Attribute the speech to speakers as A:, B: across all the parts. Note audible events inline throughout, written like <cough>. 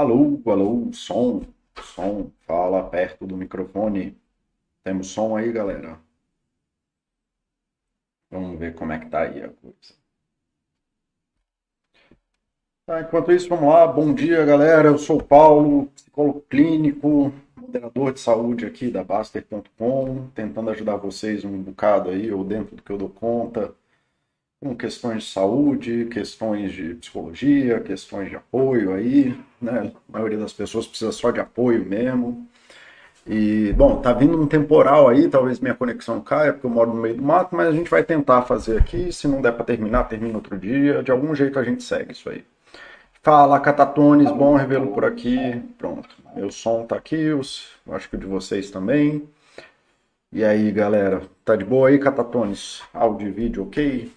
A: Alô, alô, som, som, fala perto do microfone. Temos som aí, galera? Vamos ver como é que tá aí a coisa. Tá, enquanto isso, vamos lá. Bom dia, galera. Eu sou o Paulo, psicólogo clínico, moderador de saúde aqui da Baster.com, tentando ajudar vocês um bocado aí, ou dentro do que eu dou conta, com questões de saúde, questões de psicologia, questões de apoio aí, né? A maioria das pessoas precisa só de apoio mesmo. E, bom, tá vindo um temporal aí, talvez minha conexão caia, porque eu moro no meio do mato, mas a gente vai tentar fazer aqui. Se não der para terminar, termina outro dia. De algum jeito a gente segue isso aí. Fala, Catatones, bom revê-lo por aqui. Pronto, meu som tá aqui, os, acho que o de vocês também. E aí, galera, tá de boa aí, Catatones? Áudio e vídeo ok?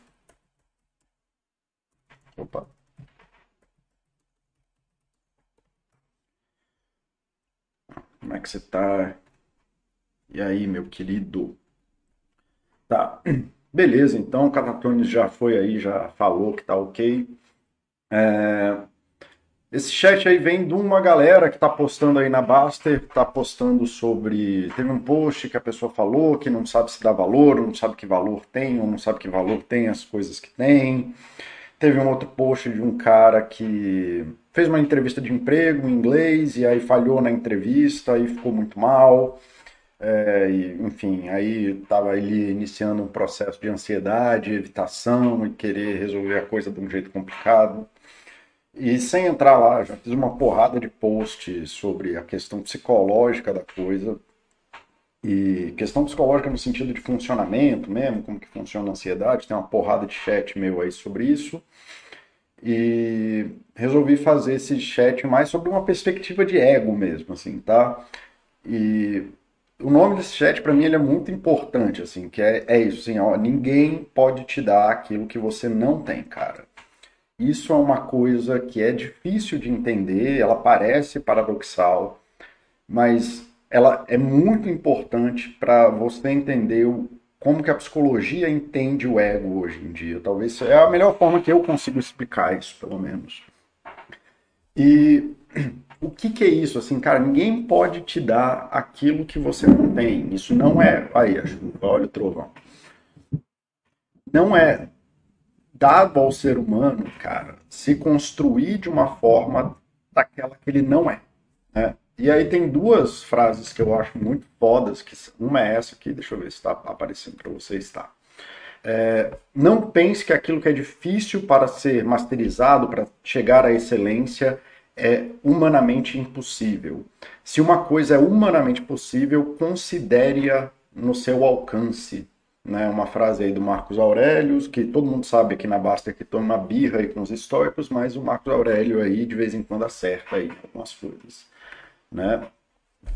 A: Opa. Como é que você tá? E aí, meu querido? Tá. Beleza, então o Catatones já foi aí, já falou que tá ok. É... Esse chat aí vem de uma galera que tá postando aí na Baster, tá postando sobre. Teve um post que a pessoa falou que não sabe se dá valor, não sabe que valor tem, ou não sabe que valor tem as coisas que tem. Teve um outro post de um cara que fez uma entrevista de emprego em inglês e aí falhou na entrevista e ficou muito mal. É, e, enfim, aí estava ele iniciando um processo de ansiedade, evitação e querer resolver a coisa de um jeito complicado. E sem entrar lá, já fiz uma porrada de posts sobre a questão psicológica da coisa, e questão psicológica no sentido de funcionamento mesmo, como que funciona a ansiedade, tem uma porrada de chat meu aí sobre isso. E resolvi fazer esse chat mais sobre uma perspectiva de ego mesmo, assim, tá? E o nome desse chat para mim ele é muito importante, assim, que é, é isso, assim, ó, ninguém pode te dar aquilo que você não tem, cara. Isso é uma coisa que é difícil de entender, ela parece paradoxal, mas ela é muito importante para você entender o, como que a psicologia entende o ego hoje em dia. Talvez é a melhor forma que eu consigo explicar isso, pelo menos. E <clears throat> o que, que é isso? Assim, cara, ninguém pode te dar aquilo que você não tem. Isso não é. Aí, olha o trovão. Não é dado ao ser humano, cara, se construir de uma forma daquela que ele não é. Né? E aí tem duas frases que eu acho muito fodas, que uma é essa aqui, deixa eu ver se está aparecendo para vocês, tá. É, não pense que aquilo que é difícil para ser masterizado, para chegar à excelência, é humanamente impossível. Se uma coisa é humanamente possível, considere-a no seu alcance. Né? Uma frase aí do Marcos Aurélio, que todo mundo sabe aqui na Basta que toma birra aí com os históricos, mas o Marcos Aurélio aí de vez em quando acerta aí algumas coisas. Né?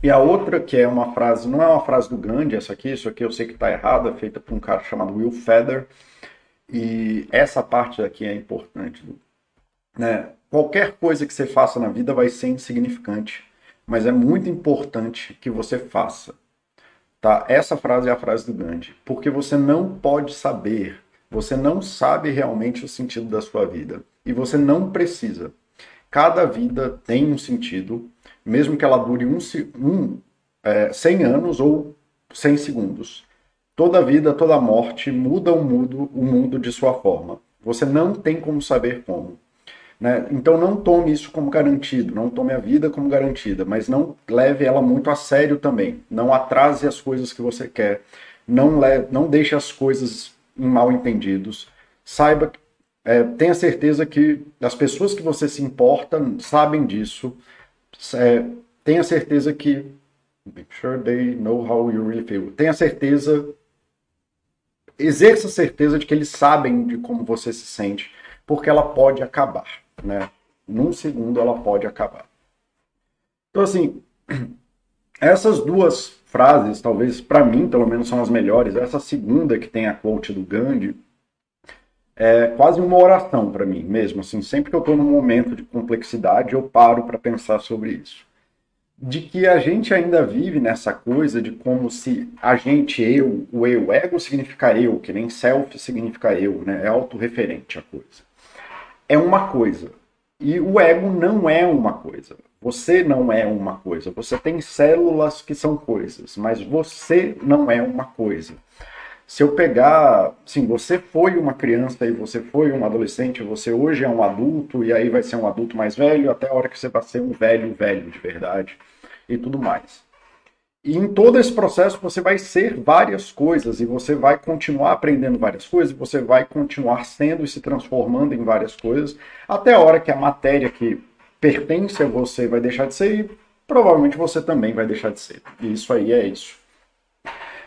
A: E a outra, que é uma frase, não é uma frase do Gandhi, essa aqui, isso aqui eu sei que está errado, é feita por um cara chamado Will Feather, e essa parte aqui é importante. Né? Qualquer coisa que você faça na vida vai ser insignificante, mas é muito importante que você faça. Tá? Essa frase é a frase do Gandhi, porque você não pode saber, você não sabe realmente o sentido da sua vida, e você não precisa. Cada vida tem um sentido, mesmo que ela dure um, um, é, 100 anos ou 100 segundos. Toda vida, toda morte muda o mundo, o mundo de sua forma. Você não tem como saber como. Né? Então não tome isso como garantido, não tome a vida como garantida, mas não leve ela muito a sério também. Não atrase as coisas que você quer, não, leve, não deixe as coisas em mal entendidos. Saiba, é, tenha certeza que as pessoas que você se importa sabem disso é, tenha certeza que make sure they know how you really feel. Tenha certeza, exerça certeza de que eles sabem de como você se sente, porque ela pode acabar, né? Num segundo ela pode acabar. Então assim, <clears throat> essas duas frases, talvez para mim, pelo menos, são as melhores. Essa segunda que tem a quote do Gandhi, é quase uma oração para mim mesmo. Assim, sempre que eu estou num momento de complexidade, eu paro para pensar sobre isso. De que a gente ainda vive nessa coisa de como se a gente, eu, o eu, ego significa eu, que nem self significa eu, né? É autorreferente a coisa. É uma coisa. E o ego não é uma coisa. Você não é uma coisa. Você tem células que são coisas, mas você não é uma coisa. Se eu pegar, sim, você foi uma criança e você foi um adolescente, você hoje é um adulto e aí vai ser um adulto mais velho até a hora que você vai ser um velho velho de verdade e tudo mais. E em todo esse processo você vai ser várias coisas e você vai continuar aprendendo várias coisas, você vai continuar sendo e se transformando em várias coisas, até a hora que a matéria que pertence a você vai deixar de ser e provavelmente você também vai deixar de ser. E isso aí é isso.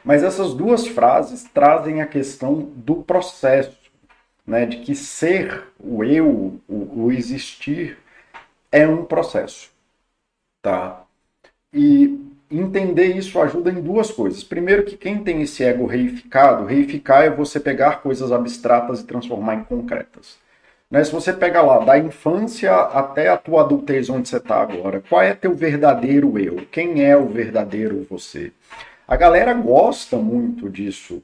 A: Mas essas duas frases trazem a questão do processo, né, de que ser, o eu, o, o existir, é um processo. Tá? E entender isso ajuda em duas coisas. Primeiro, que quem tem esse ego reificado, reificar é você pegar coisas abstratas e transformar em concretas. Né? Se você pega lá, da infância até a tua adultez, onde você está agora, qual é teu verdadeiro eu? Quem é o verdadeiro você? A galera gosta muito disso,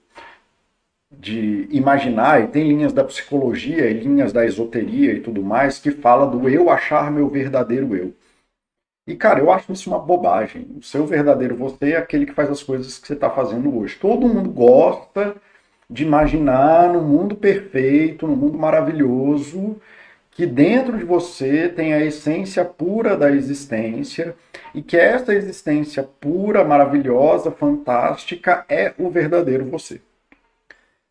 A: de imaginar, e tem linhas da psicologia e linhas da esoteria e tudo mais, que fala do eu achar meu verdadeiro eu. E, cara, eu acho isso uma bobagem. O seu verdadeiro você é aquele que faz as coisas que você está fazendo hoje. Todo mundo gosta de imaginar no mundo perfeito, no mundo maravilhoso, que dentro de você tem a essência pura da existência e que essa existência pura, maravilhosa, fantástica é o verdadeiro você.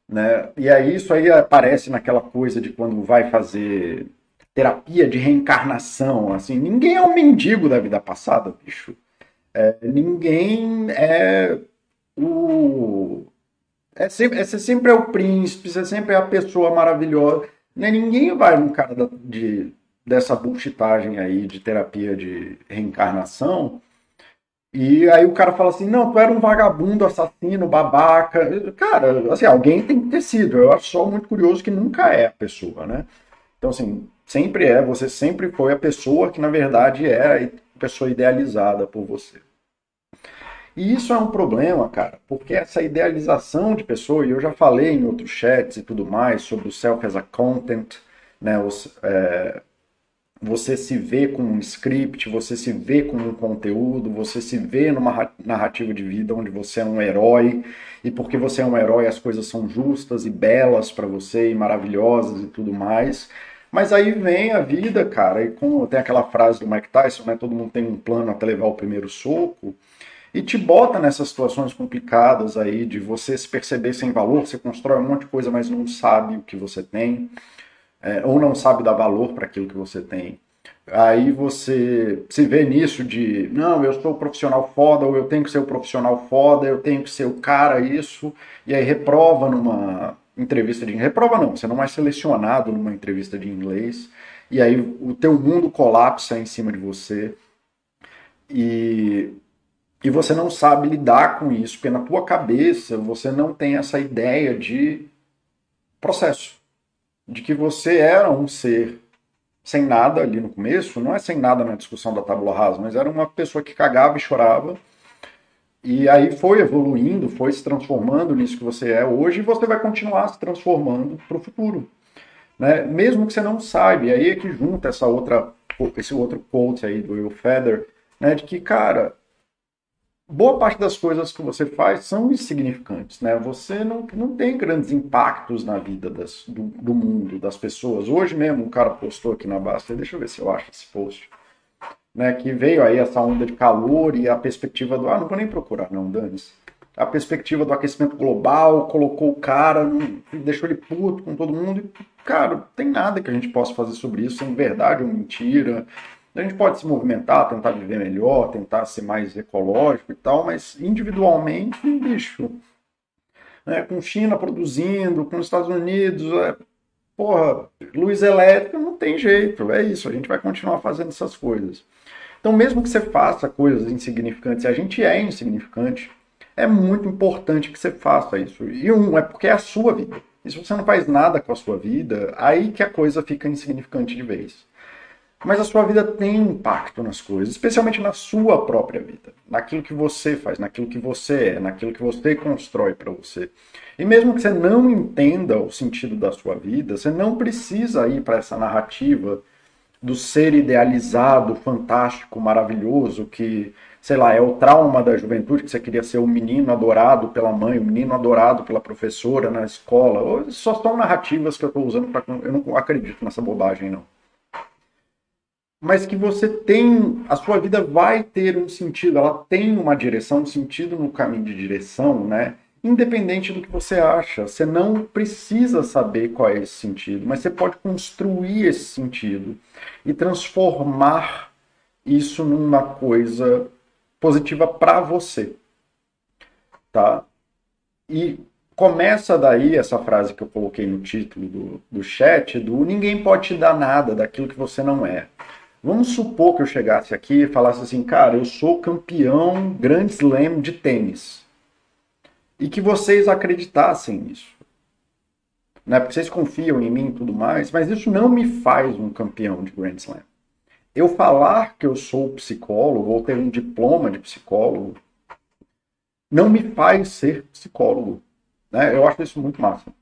A: Né? E aí isso aí aparece naquela coisa de quando vai fazer terapia de reencarnação, assim, ninguém é um mendigo da vida passada, bicho. É, ninguém é o é sempre, você sempre é o príncipe, você sempre é a pessoa maravilhosa. Né? Ninguém vai num cara de, dessa bullshitagem aí de terapia de reencarnação. E aí o cara fala assim, não, tu era um vagabundo, assassino, babaca. Cara, assim, alguém tem que ter sido. Eu acho só muito curioso que nunca é a pessoa, né? Então, assim, sempre é, você sempre foi a pessoa que na verdade é a pessoa idealizada por você. E isso é um problema, cara, porque essa idealização de pessoa, e eu já falei em outros chats e tudo mais sobre o self as a content, né, os, é, você se vê com um script, você se vê com um conteúdo, você se vê numa narrativa de vida onde você é um herói, e porque você é um herói as coisas são justas e belas para você, e maravilhosas e tudo mais. Mas aí vem a vida, cara, e como tem aquela frase do Mike Tyson, né, todo mundo tem um plano até levar o primeiro soco, e te bota nessas situações complicadas aí de você se perceber sem valor, você constrói um monte de coisa, mas não sabe o que você tem, é, ou não sabe dar valor para aquilo que você tem. Aí você se vê nisso de, não, eu sou profissional foda, ou eu tenho que ser o profissional foda, eu tenho que ser o cara isso, e aí reprova numa entrevista de reprova não, você não é selecionado numa entrevista de inglês, e aí o teu mundo colapsa em cima de você. E e você não sabe lidar com isso, porque na tua cabeça você não tem essa ideia de processo, de que você era um ser sem nada ali no começo, não é sem nada na discussão da tábua rasa, mas era uma pessoa que cagava e chorava, e aí foi evoluindo, foi se transformando nisso que você é hoje, e você vai continuar se transformando para o futuro. Né? Mesmo que você não saiba, e aí é que junta essa outra, esse outro quote aí do Will Feather, né, de que, cara, boa parte das coisas que você faz são insignificantes, né? Você não, não tem grandes impactos na vida das, do, do mundo, das pessoas. Hoje mesmo um cara postou aqui na Basta, deixa eu ver se eu acho esse post, né? Que veio aí essa onda de calor e a perspectiva do... Ah, não vou nem procurar não, dane-se. A perspectiva do aquecimento global, colocou o cara, deixou ele puto com todo mundo. E, cara, tem nada que a gente possa fazer sobre isso, sem verdade ou mentira. A gente pode se movimentar, tentar viver melhor, tentar ser mais ecológico e tal, mas individualmente, bicho, né, com China produzindo, com os Estados Unidos, é, porra, luz elétrica não tem jeito, é isso, a gente vai continuar fazendo essas coisas. Então, mesmo que você faça coisas insignificantes, a gente é insignificante, é muito importante que você faça isso. E um, é porque é a sua vida. E se você não faz nada com a sua vida, aí que a coisa fica insignificante de vez. Mas a sua vida tem impacto nas coisas, especialmente na sua própria vida, naquilo que você faz, naquilo que você é, naquilo que você constrói para você. E mesmo que você não entenda o sentido da sua vida, você não precisa ir para essa narrativa do ser idealizado, fantástico, maravilhoso, que, sei lá, é o trauma da juventude, que você queria ser o menino adorado pela mãe, o menino adorado pela professora na escola. Só são narrativas que eu estou usando para. Eu não acredito nessa bobagem, não. Mas que você tem. A sua vida vai ter um sentido, ela tem uma direção, um sentido no caminho de direção, né? independente do que você acha. Você não precisa saber qual é esse sentido, mas você pode construir esse sentido e transformar isso numa coisa positiva para você. Tá? E começa daí essa frase que eu coloquei no título do, do chat, do ninguém pode te dar nada daquilo que você não é. Vamos supor que eu chegasse aqui e falasse assim, cara, eu sou campeão Grand Slam de tênis e que vocês acreditassem nisso. Né? Porque vocês confiam em mim e tudo mais, mas isso não me faz um campeão de Grand Slam. Eu falar que eu sou psicólogo ou ter um diploma de psicólogo não me faz ser psicólogo. Né? Eu acho isso muito massa.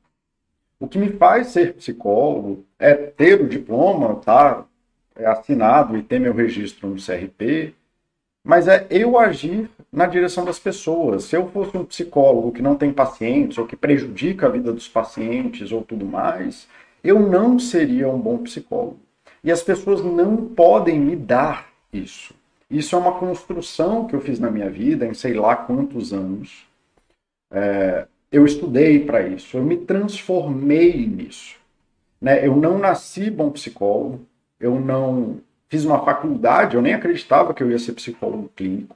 A: O que me faz ser psicólogo é ter o diploma, tá? É assinado e ter meu registro no CRP, mas é eu agir na direção das pessoas. Se eu fosse um psicólogo que não tem pacientes ou que prejudica a vida dos pacientes ou tudo mais, eu não seria um bom psicólogo. E as pessoas não podem me dar isso. Isso é uma construção que eu fiz na minha vida em sei lá quantos anos. É, eu estudei para isso, eu me transformei nisso. Né? Eu não nasci bom psicólogo, eu não Fiz uma faculdade, eu nem acreditava que eu ia ser psicólogo clínico,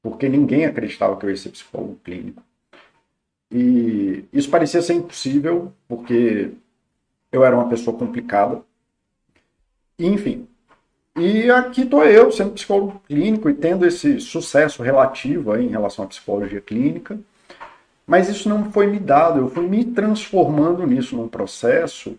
A: porque ninguém acreditava que eu ia ser psicólogo clínico. E isso parecia ser impossível, porque eu era uma pessoa complicada. Enfim. E aqui estou eu, sendo psicólogo clínico e tendo esse sucesso relativo em relação à psicologia clínica. Mas isso não foi me dado, eu fui me transformando nisso num processo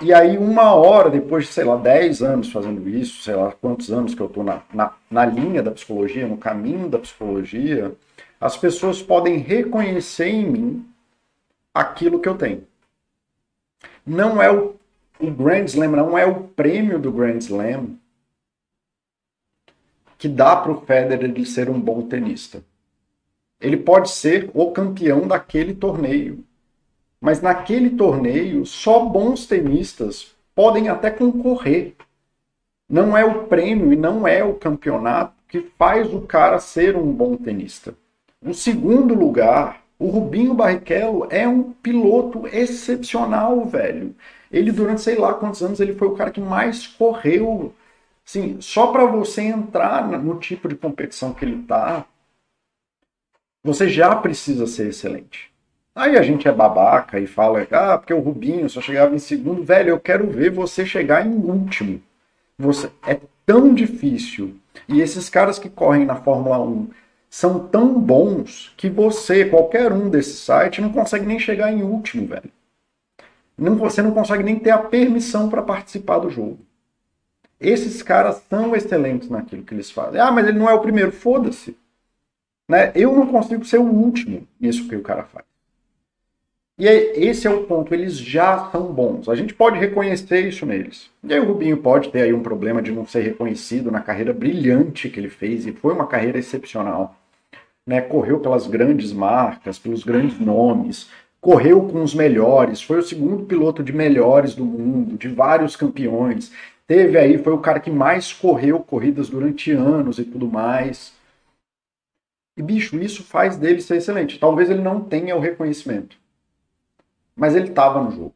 A: e aí, uma hora depois de, sei lá, 10 anos fazendo isso, sei lá quantos anos que eu estou na, na, na linha da psicologia, no caminho da psicologia, as pessoas podem reconhecer em mim aquilo que eu tenho. Não é o, o Grand Slam, não é o prêmio do Grand Slam que dá para o Federer de ser um bom tenista. Ele pode ser o campeão daquele torneio. Mas naquele torneio, só bons tenistas podem até concorrer. Não é o prêmio e não é o campeonato que faz o cara ser um bom tenista. O segundo lugar, o Rubinho Barrichello é um piloto excepcional, velho. Ele durante sei lá quantos anos ele foi o cara que mais correu. Sim, só para você entrar no tipo de competição que ele tá, você já precisa ser excelente. Aí a gente é babaca e fala, ah, porque o Rubinho só chegava em segundo. Velho, eu quero ver você chegar em último. Você É tão difícil. E esses caras que correm na Fórmula 1 são tão bons que você, qualquer um desses sites, não consegue nem chegar em último, velho. Não, você não consegue nem ter a permissão para participar do jogo. Esses caras são excelentes naquilo que eles fazem. Ah, mas ele não é o primeiro. Foda-se. Né? Eu não consigo ser o último nisso que o cara faz. E esse é o ponto, eles já são bons. A gente pode reconhecer isso neles. E aí o Rubinho pode ter aí um problema de não ser reconhecido na carreira brilhante que ele fez, e foi uma carreira excepcional. Né? Correu pelas grandes marcas, pelos grandes nomes, correu com os melhores, foi o segundo piloto de melhores do mundo, de vários campeões. Teve aí, foi o cara que mais correu corridas durante anos e tudo mais. E bicho, isso faz dele ser excelente. Talvez ele não tenha o reconhecimento mas ele estava no jogo.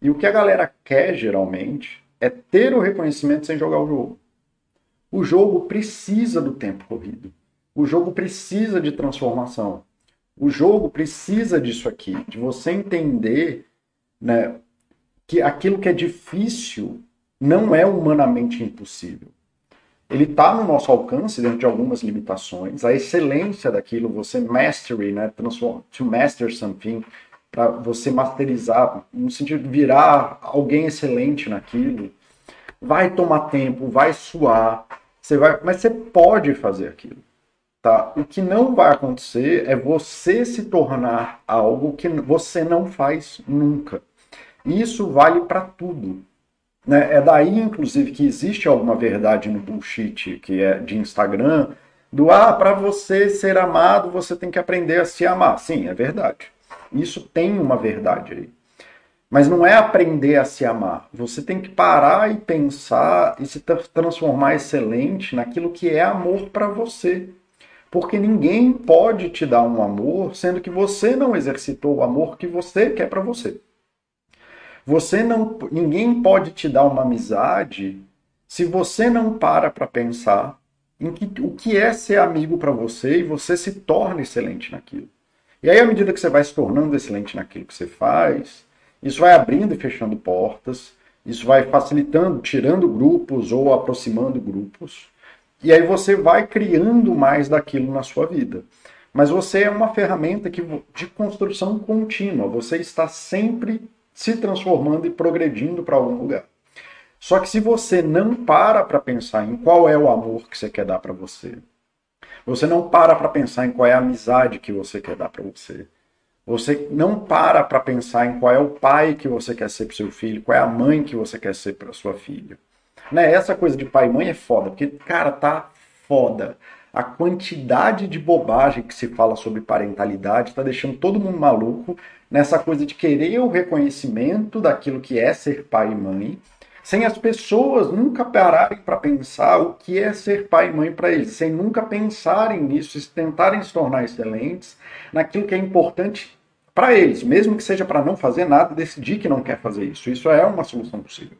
A: E o que a galera quer geralmente é ter o reconhecimento sem jogar o jogo. O jogo precisa do tempo corrido. O jogo precisa de transformação. O jogo precisa disso aqui, de você entender né, que aquilo que é difícil não é humanamente impossível. Ele está no nosso alcance dentro de algumas limitações. A excelência daquilo, você mastery, né, to master something, para você masterizar, no sentido de virar alguém excelente naquilo, vai tomar tempo, vai suar, você vai, mas você pode fazer aquilo. Tá? O que não vai acontecer é você se tornar algo que você não faz nunca. Isso vale para tudo. Né? É daí, inclusive, que existe alguma verdade no bullshit que é de Instagram, do ah, para você ser amado, você tem que aprender a se amar. Sim, é verdade. Isso tem uma verdade aí. Mas não é aprender a se amar. Você tem que parar e pensar e se transformar excelente naquilo que é amor para você. Porque ninguém pode te dar um amor sendo que você não exercitou o amor que você quer para você. Você não, ninguém pode te dar uma amizade se você não para para pensar em que, o que é ser amigo para você e você se torna excelente naquilo. E aí, à medida que você vai se tornando excelente naquilo que você faz, isso vai abrindo e fechando portas, isso vai facilitando, tirando grupos ou aproximando grupos. E aí você vai criando mais daquilo na sua vida. Mas você é uma ferramenta que, de construção contínua. Você está sempre se transformando e progredindo para algum lugar. Só que se você não para para pensar em qual é o amor que você quer dar para você, você não para para pensar em qual é a amizade que você quer dar para você, você não para para pensar em qual é o pai que você quer ser para seu filho, qual é a mãe que você quer ser para sua filha. Né? Essa coisa de pai e mãe é foda, porque, cara, tá foda. A quantidade de bobagem que se fala sobre parentalidade está deixando todo mundo maluco nessa coisa de querer o reconhecimento daquilo que é ser pai e mãe, sem as pessoas nunca pararem para pensar o que é ser pai e mãe para eles, sem nunca pensarem nisso, tentarem se tornar excelentes naquilo que é importante para eles, mesmo que seja para não fazer nada, decidir que não quer fazer isso. Isso é uma solução possível.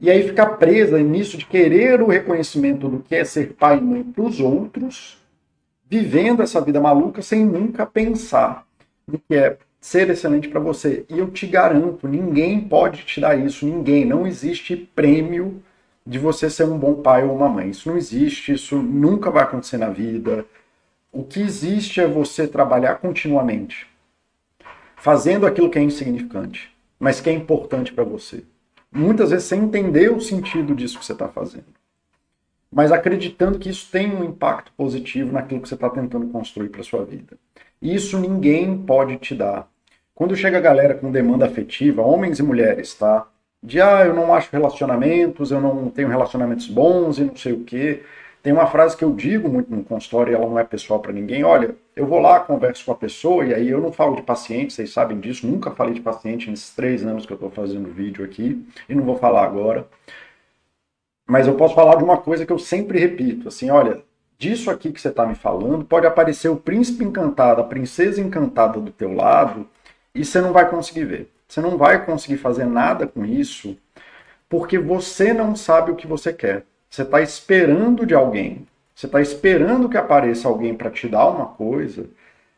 A: E aí ficar presa nisso de querer o reconhecimento do que é ser pai e mãe para os outros, vivendo essa vida maluca sem nunca pensar no que é ser excelente para você. E eu te garanto, ninguém pode te dar isso, ninguém. Não existe prêmio de você ser um bom pai ou uma mãe. Isso não existe, isso nunca vai acontecer na vida. O que existe é você trabalhar continuamente, fazendo aquilo que é insignificante, mas que é importante para você. Muitas vezes sem entender o sentido disso que você está fazendo, mas acreditando que isso tem um impacto positivo naquilo que você está tentando construir para sua vida. Isso ninguém pode te dar. Quando chega a galera com demanda afetiva, homens e mulheres, tá? De ah, eu não acho relacionamentos, eu não tenho relacionamentos bons e não sei o quê. Tem uma frase que eu digo muito no consultório e ela não é pessoal para ninguém. Olha, eu vou lá, converso com a pessoa e aí eu não falo de paciente, vocês sabem disso, nunca falei de paciente nesses três anos que eu estou fazendo vídeo aqui e não vou falar agora. Mas eu posso falar de uma coisa que eu sempre repito, assim, olha, disso aqui que você está me falando, pode aparecer o príncipe encantado, a princesa encantada do teu lado, e você não vai conseguir ver. Você não vai conseguir fazer nada com isso, porque você não sabe o que você quer. Você está esperando de alguém, você está esperando que apareça alguém para te dar uma coisa,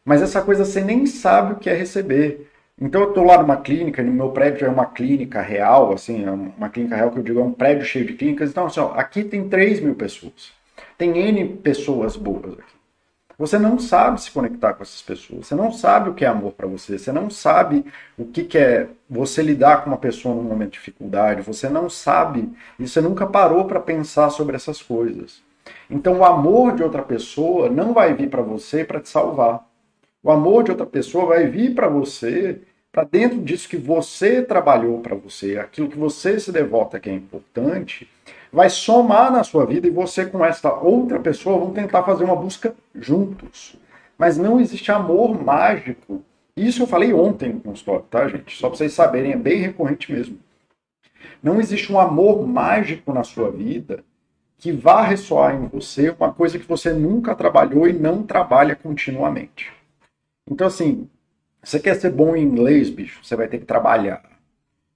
A: mas essa coisa você nem sabe o que é receber. Então eu estou lá numa clínica, no meu prédio é uma clínica real, assim, é uma clínica real que eu digo é um prédio cheio de clínicas. Então, assim, ó, aqui tem 3 mil pessoas. Tem N pessoas boas aqui. Você não sabe se conectar com essas pessoas. Você não sabe o que é amor para você. Você não sabe o que, que é você lidar com uma pessoa num momento de dificuldade. Você não sabe e você nunca parou para pensar sobre essas coisas. Então, o amor de outra pessoa não vai vir para você para te salvar. O amor de outra pessoa vai vir para você, para dentro disso que você trabalhou para você, aquilo que você se devota que é importante, vai somar na sua vida e você com essa outra pessoa vão tentar fazer uma busca juntos. Mas não existe amor mágico. Isso eu falei ontem no consultório, tá, gente? Só para vocês saberem, é bem recorrente mesmo. Não existe um amor mágico na sua vida que vá ressoar em você uma coisa que você nunca trabalhou e não trabalha continuamente. Então, assim, você quer ser bom em inglês, bicho? Você vai ter que trabalhar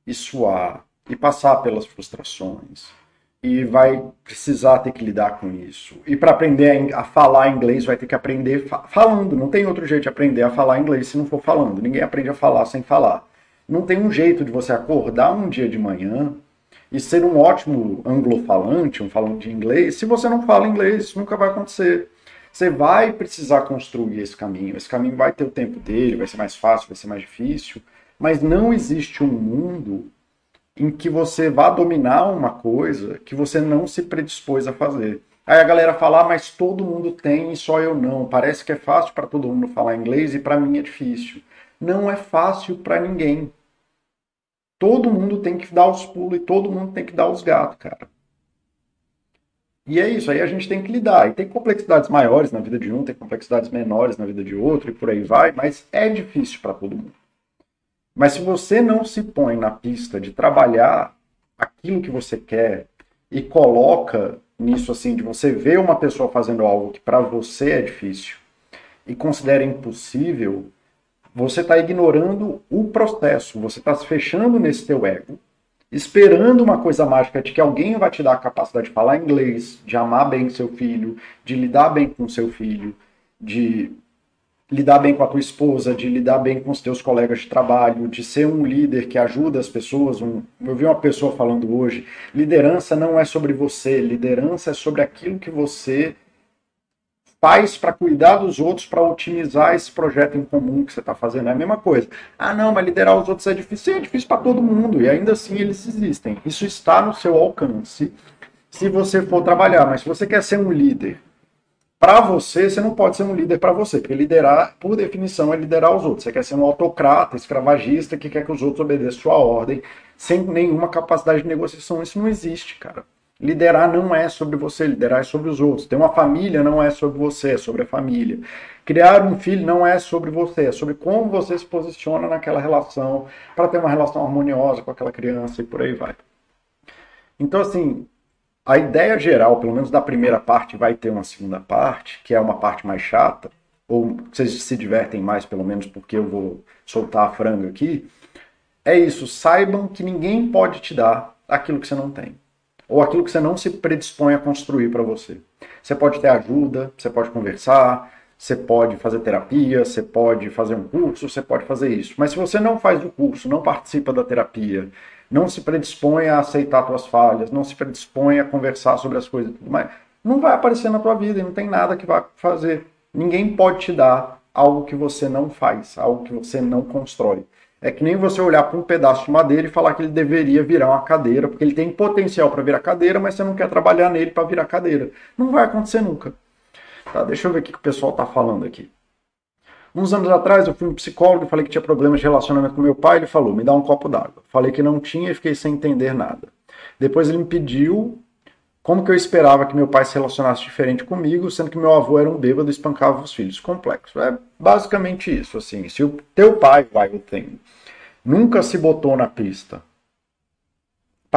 A: e suar e passar pelas frustrações e vai precisar ter que lidar com isso. E para aprender a, falar inglês, vai ter que aprender fa falando. Não tem outro jeito de aprender a falar inglês se não for falando. Ninguém aprende a falar sem falar. Não tem um jeito de você acordar um dia de manhã e ser um ótimo anglofalante, um falante de inglês, se você não fala inglês. Isso nunca vai acontecer. Você vai precisar construir esse caminho. Esse caminho vai ter o tempo dele, vai ser mais fácil, vai ser mais difícil. Mas não existe um mundo em que você vá dominar uma coisa que você não se predispôs a fazer. Aí a galera fala, ah, mas todo mundo tem e só eu não. Parece que é fácil para todo mundo falar inglês e para mim é difícil. Não é fácil para ninguém. todo mundo tem que dar os pulos e todo mundo tem que dar os gatos, cara. E é isso, aí a gente tem que lidar. E tem complexidades maiores na vida de um, tem complexidades menores na vida de outro e por aí vai, mas é difícil para todo mundo. Mas se você não se põe na pista de trabalhar aquilo que você quer e coloca nisso assim, de você ver uma pessoa fazendo algo que para você é difícil e considera impossível, você está ignorando o processo, você está se fechando nesse teu ego, esperando uma coisa mágica de que alguém vai te dar a capacidade de falar inglês, de amar bem seu filho, de lidar bem com seu filho, de lidar bem com a tua esposa, de lidar bem com os teus colegas de trabalho, de ser um líder que ajuda as pessoas. Um, eu vi uma pessoa falando hoje: liderança não é sobre você, liderança é sobre aquilo que você faz para cuidar dos outros, para otimizar esse projeto em comum que você está fazendo. É a mesma coisa. Ah, não, mas liderar os outros é difícil. Sim, é difícil para todo mundo e ainda assim eles existem. Isso está no seu alcance se você for trabalhar. Mas se você quer ser um líder para você, você não pode ser um líder para você, porque liderar, por definição, é liderar os outros. Você quer ser um autocrata, escravagista, que quer que os outros obedeçam sua ordem, sem nenhuma capacidade de negociação. Isso não existe, cara. Liderar não é sobre você, liderar é sobre os outros. Ter uma família não é sobre você, é sobre a família. Criar um filho não é sobre você, é sobre como você se posiciona naquela relação para ter uma relação harmoniosa com aquela criança e por aí vai. Então, assim, a ideia geral, pelo menos da primeira parte, vai ter uma segunda parte, que é uma parte mais chata, ou vocês se divertem mais, pelo menos porque eu vou soltar a franga aqui. É isso, saibam que ninguém pode te dar aquilo que você não tem, ou aquilo que você não se predispõe a construir para você. Você pode ter ajuda, você pode conversar, você pode fazer terapia, você pode fazer um curso, você pode fazer isso. Mas se você não faz o curso, não participa da terapia, não se predispõe a aceitar suas falhas, não se predispõe a conversar sobre as coisas e tudo mais, não vai aparecer na tua vida não tem nada que vá fazer. Ninguém pode te dar algo que você não faz, algo que você não constrói. É que nem você olhar para um pedaço de madeira e falar que ele deveria virar uma cadeira, porque ele tem potencial para virar cadeira, mas você não quer trabalhar nele para virar cadeira. Não vai acontecer nunca. Tá, deixa eu ver o que o pessoal está falando aqui. Uns anos atrás eu fui um psicólogo e falei que tinha problemas de relacionamento com meu pai. Ele falou: me dá um copo d'água. Falei que não tinha e fiquei sem entender nada. Depois ele me pediu como que eu esperava que meu pai se relacionasse diferente comigo, sendo que meu avô era um bêbado e espancava os filhos. Complexo. É basicamente isso. Assim, se o teu pai, vai o tem, nunca se botou na pista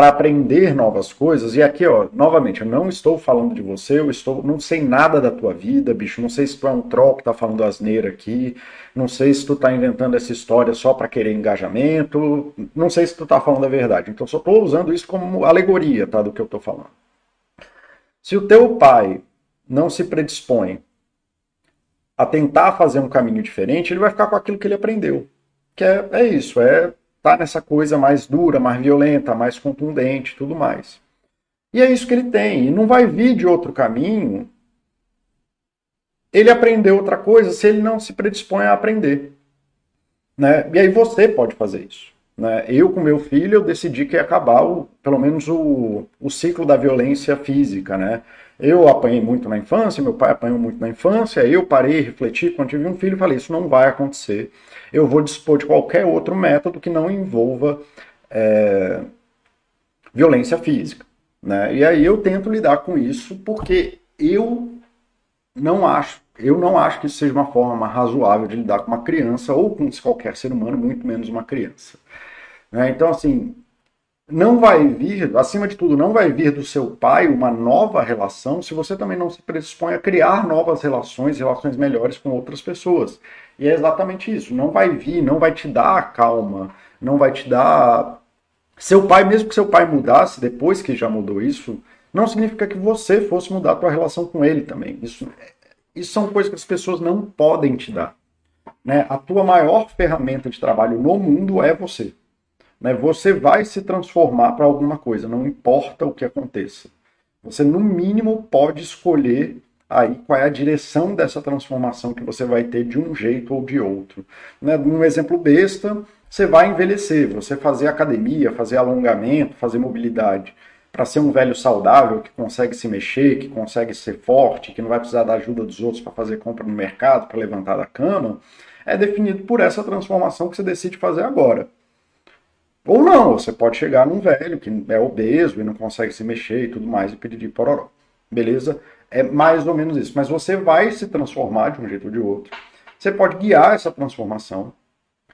A: para aprender novas coisas. E aqui, ó, novamente, eu não estou falando de você, eu estou, não sei nada da tua vida, bicho, não sei se tu é um troll que tá falando asneira aqui, não sei se tu tá inventando essa história só para querer engajamento, não sei se tu tá falando a verdade. Então só estou usando isso como alegoria, tá, do que eu tô falando. Se o teu pai não se predispõe a tentar fazer um caminho diferente, ele vai ficar com aquilo que ele aprendeu. Que é, é isso, é tá nessa coisa mais dura, mais violenta, mais contundente, tudo mais. E é isso que ele tem. E não vai vir de outro caminho. Ele aprendeu outra coisa se ele não se predispõe a aprender. Né? E aí você pode fazer isso. Né? Eu, com meu filho, eu decidi que ia acabar, o, pelo menos, o, o ciclo da violência física. Né? Eu apanhei muito na infância, meu pai apanhou muito na infância, eu parei, refleti, quando tive um filho, falei, isso não vai acontecer eu vou dispor de qualquer outro método que não envolva é, violência física. Né? E aí eu tento lidar com isso porque eu não acho, eu não acho que isso seja uma forma razoável de lidar com uma criança ou com qualquer ser humano, muito menos uma criança. Né? Então, assim, não vai vir, acima de tudo, não vai vir do seu pai uma nova relação se você também não se predispõe a criar novas relações, relações melhores com outras pessoas. E é exatamente isso. Não vai vir, não vai te dar calma, não vai te dar. Seu pai, mesmo que seu pai mudasse depois que já mudou isso, não significa que você fosse mudar a tua relação com ele também. Isso, isso são coisas que as pessoas não podem te dar. Né? A tua maior ferramenta de trabalho no mundo é você. Né? Você vai se transformar para alguma coisa, não importa o que aconteça. Você, no mínimo, pode escolher aí qual é a direção dessa transformação que você vai ter de um jeito ou de outro. Né? Um exemplo besta, você vai envelhecer, você fazer academia, fazer alongamento, fazer mobilidade. Para ser um velho saudável, que consegue se mexer, que consegue ser forte, que não vai precisar da ajuda dos outros para fazer compra no mercado, para levantar da cama, é definido por essa transformação que você decide fazer agora. Ou não, você pode chegar num velho que é obeso e não consegue se mexer e tudo mais e pedir pororó. Beleza? É mais ou menos isso. Mas você vai se transformar de um jeito ou de outro. Você pode guiar essa transformação.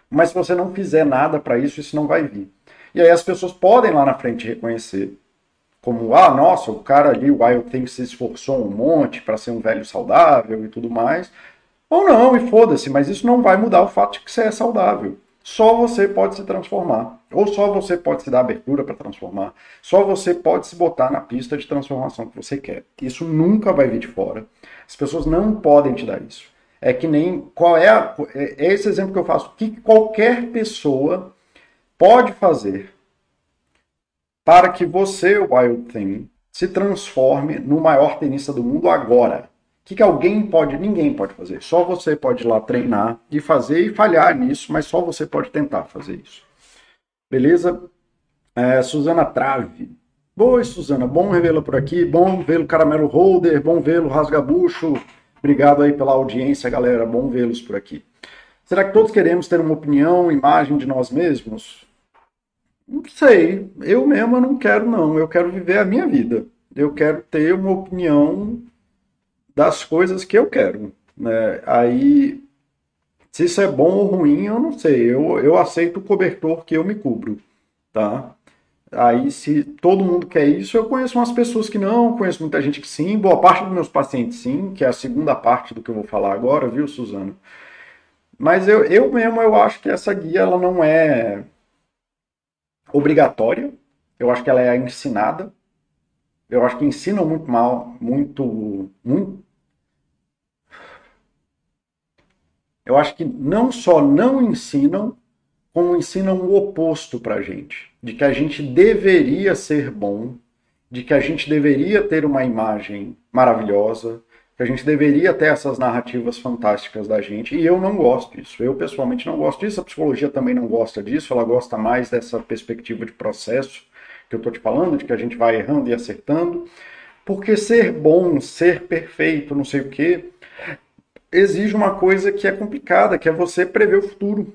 A: Mas se você não fizer nada para isso, isso não vai vir. E aí as pessoas podem lá na frente reconhecer como, ah, nossa, o cara ali, o Wild se esforçou um monte para ser um velho saudável e tudo mais. Ou não, e foda-se, mas isso não vai mudar o fato de que você é saudável. Só você pode se transformar. Ou só você pode se dar abertura para transformar. Só você pode se botar na pista de transformação que você quer. Isso nunca vai vir de fora. As pessoas não podem te dar isso. É que nem. Qual é, a, é esse exemplo que eu faço. O que qualquer pessoa pode fazer para que você, Wild Thing, se transforme no maior tenista do mundo agora? Que, que alguém pode, ninguém pode fazer. Só você pode ir lá treinar e fazer e falhar nisso, mas só você pode tentar fazer isso. Beleza? É, Suzana Trave. Boa, Suzana. Bom revê-la por aqui. Bom vê-lo, Caramelo Holder. Bom vê-lo, Rasgabucho. Obrigado aí pela audiência, galera. Bom vê-los por aqui. Será que todos queremos ter uma opinião, imagem de nós mesmos? Não sei. Eu mesmo não quero, não. Eu quero viver a minha vida. Eu quero ter uma opinião das coisas que eu quero. Né? Aí, se isso é bom ou ruim, eu não sei. Eu, eu aceito o cobertor que eu me cubro, tá? Aí, se todo mundo quer isso, eu conheço umas pessoas que não, conheço muita gente que sim, boa parte dos meus pacientes sim, que é a segunda parte do que eu vou falar agora, viu, Suzano? Mas eu, eu mesmo, eu acho que essa guia, ela não é obrigatória, eu acho que ela é ensinada, eu acho que ensinam muito mal, muito, muito eu acho que não só não ensinam, como ensinam o oposto para a gente. De que a gente deveria ser bom, de que a gente deveria ter uma imagem maravilhosa, que a gente deveria ter essas narrativas fantásticas da gente, e eu não gosto disso. Eu, pessoalmente, não gosto disso, a psicologia também não gosta disso, ela gosta mais dessa perspectiva de processo que eu estou te falando, de que a gente vai errando e acertando, porque ser bom, ser perfeito, não sei o quê, exige uma coisa que é complicada, que é você prever o futuro.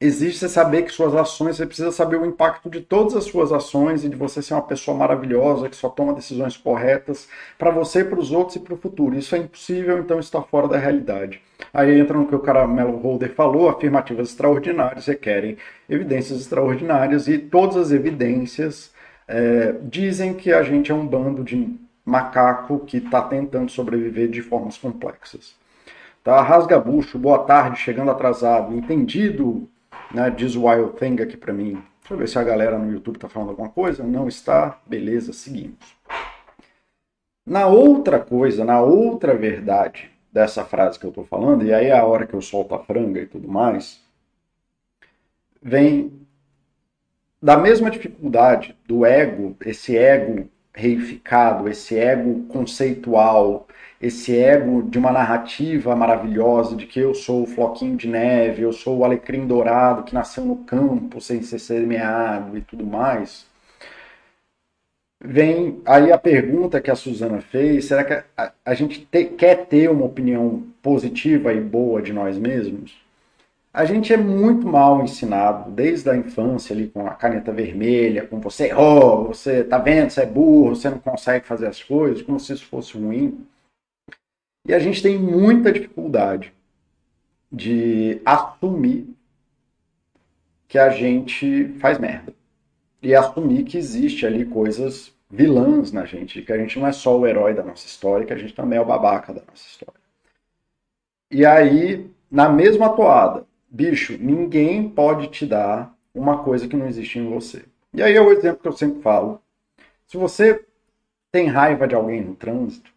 A: Exige você saber que suas ações, você precisa saber o impacto de todas as suas ações e de você ser uma pessoa maravilhosa, que só toma decisões corretas para você, para os outros e para o futuro. Isso é impossível, então está fora da realidade. Aí entra no que o Caramelo Holder falou, afirmativas extraordinárias requerem evidências extraordinárias e todas as evidências é, dizem que a gente é um bando de macaco que está tentando sobreviver de formas complexas. Tá? Rasgabucho, boa tarde, chegando atrasado. Entendido, né, diz Wild Thing aqui para mim. Deixa eu ver se a galera no YouTube está falando alguma coisa. Não está? Beleza, seguimos. Na outra coisa, na outra verdade dessa frase que eu estou falando, e aí é a hora que eu solto a franga e tudo mais, vem da mesma dificuldade do ego, esse ego reificado, esse ego conceitual, esse ego de uma narrativa maravilhosa de que eu sou o floquinho de neve, eu sou o alecrim dourado que nasceu no campo sem ser semeado e tudo mais. Vem aí a pergunta que a Suzana fez: será que a, a gente te, quer ter uma opinião positiva e boa de nós mesmos? A gente é muito mal ensinado desde a infância ali com a caneta vermelha, com você errou, você tá vendo, você é burro, você não consegue fazer as coisas, como se isso fosse ruim. E a gente tem muita dificuldade de assumir que a gente faz merda. E assumir que existe ali coisas vilãs na gente, que a gente não é só o herói da nossa história, que a gente também é o babaca da nossa história. E aí, na mesma toada, bicho, ninguém pode te dar uma coisa que não existe em você. E aí é o exemplo que eu sempre falo. Se você tem raiva de alguém no trânsito,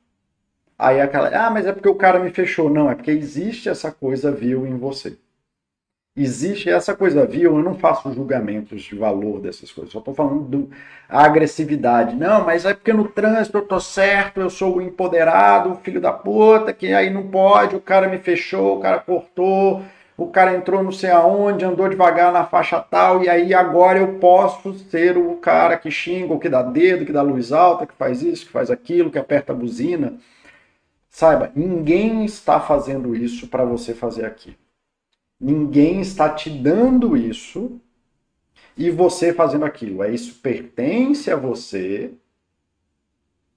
A: aí é aquela, ah, mas é porque o cara me fechou. Não, é porque existe essa coisa vil em você. Existe essa coisa vil, eu não faço julgamentos de valor dessas coisas, só estou falando da agressividade. Não, mas é porque no trânsito eu tô certo, eu sou o empoderado, filho da puta, que aí não pode, o cara me fechou, o cara cortou, o cara entrou não sei aonde, andou devagar na faixa tal, e aí agora eu posso ser o cara que xinga, o que dá dedo, que dá luz alta, que faz isso, que faz aquilo, que aperta a buzina. Saiba, ninguém está fazendo isso para você fazer aqui. Ninguém está te dando isso e você fazendo aquilo. É isso pertence a você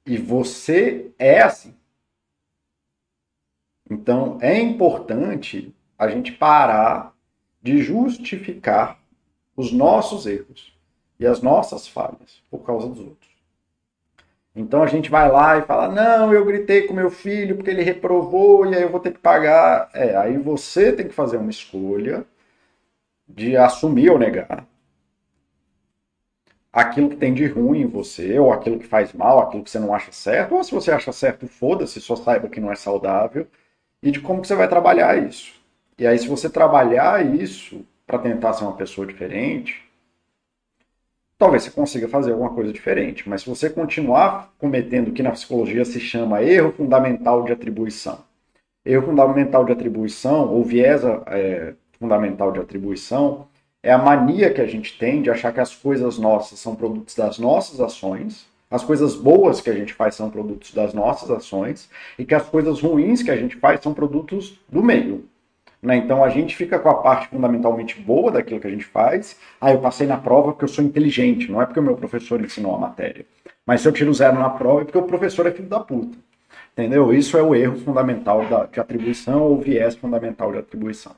A: e você é assim. Então é importante a gente parar de justificar os nossos erros e as nossas falhas por causa dos outros. Então a gente vai lá e fala: Não, eu gritei com meu filho porque ele reprovou e aí eu vou ter que pagar. É, aí você tem que fazer uma escolha de assumir ou negar aquilo que tem de ruim em você, ou aquilo que faz mal, aquilo que você não acha certo, ou se você acha certo, foda-se, só saiba que não é saudável, e de como que você vai trabalhar isso. E aí, se você trabalhar isso para tentar ser uma pessoa diferente, talvez você consiga fazer alguma coisa diferente. Mas se você continuar cometendo o que na psicologia se chama erro fundamental de atribuição, erro fundamental de atribuição, ou viés é, fundamental de atribuição, é a mania que a gente tem de achar que as coisas nossas são produtos das nossas ações, as coisas boas que a gente faz são produtos das nossas ações, e que as coisas ruins que a gente faz são produtos do meio. Né? Então a gente fica com a parte fundamentalmente boa daquilo que a gente faz. Ah, eu passei na prova porque eu sou inteligente, não é porque o meu professor ensinou a matéria. Mas se eu tiro zero na prova é porque o professor é filho da puta. Entendeu? Isso é o erro fundamental da, de atribuição ou viés fundamental de atribuição.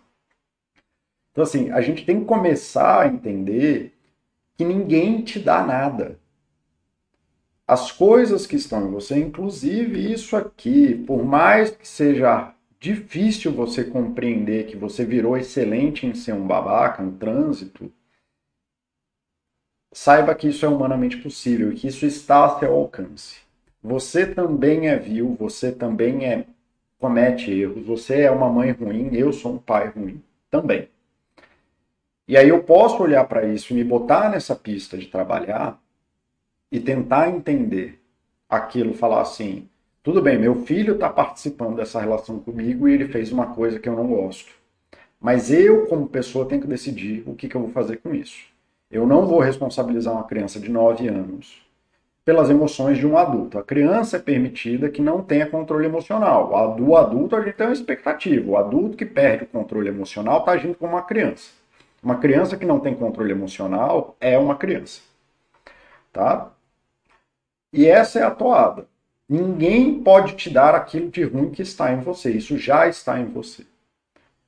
A: Então, assim, a gente tem que começar a entender que ninguém te dá nada. As coisas que estão em você, inclusive isso aqui, por mais que seja difícil você compreender que você virou excelente em ser um babaca, um trânsito, saiba que isso é humanamente possível que isso está a seu alcance. Você também é vil, você também é comete erros, você é uma mãe ruim, eu sou um pai ruim também. E aí eu posso olhar para isso e me botar nessa pista de trabalhar e tentar entender aquilo, falar assim, tudo bem, meu filho está participando dessa relação comigo e ele fez uma coisa que eu não gosto. Mas eu, como pessoa, tenho que decidir o que, que eu vou fazer com isso. Eu não vou responsabilizar uma criança de 9 anos pelas emoções de um adulto. A criança é permitida que não tenha controle emocional. Do adulto, a gente tem uma expectativa. O adulto que perde o controle emocional está agindo como uma criança. Uma criança que não tem controle emocional é uma criança. Tá? E essa é a toada. Ninguém pode te dar aquilo de ruim que está em você. Isso já está em você.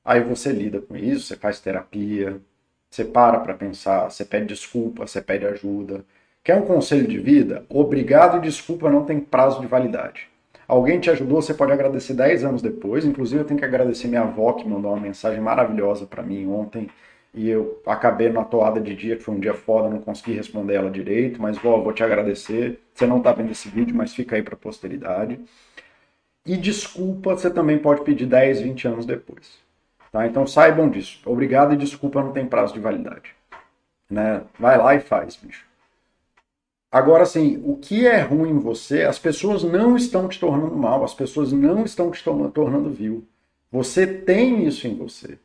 A: Aí você lida com isso, você faz terapia, você para para pensar, você pede desculpa, você pede ajuda. Quer um conselho de vida? Obrigado e desculpa não tem prazo de validade. Alguém te ajudou, você pode agradecer 10 anos depois. Inclusive, eu tenho que agradecer minha avó que mandou uma mensagem maravilhosa para mim ontem. E eu acabei na toada de dia, que foi um dia foda, não consegui responder ela direito. Mas, vou te agradecer. Você não está vendo esse vídeo, mas fica aí para posteridade. E desculpa você também pode pedir 10, 20 anos depois. Tá? Então saibam disso. Obrigado e desculpa não tem prazo de validade. Né? Vai lá e faz, bicho. Agora, assim, o que é ruim em você, as pessoas não estão te tornando mal, as pessoas não estão te tornando vil. Você tem isso em você.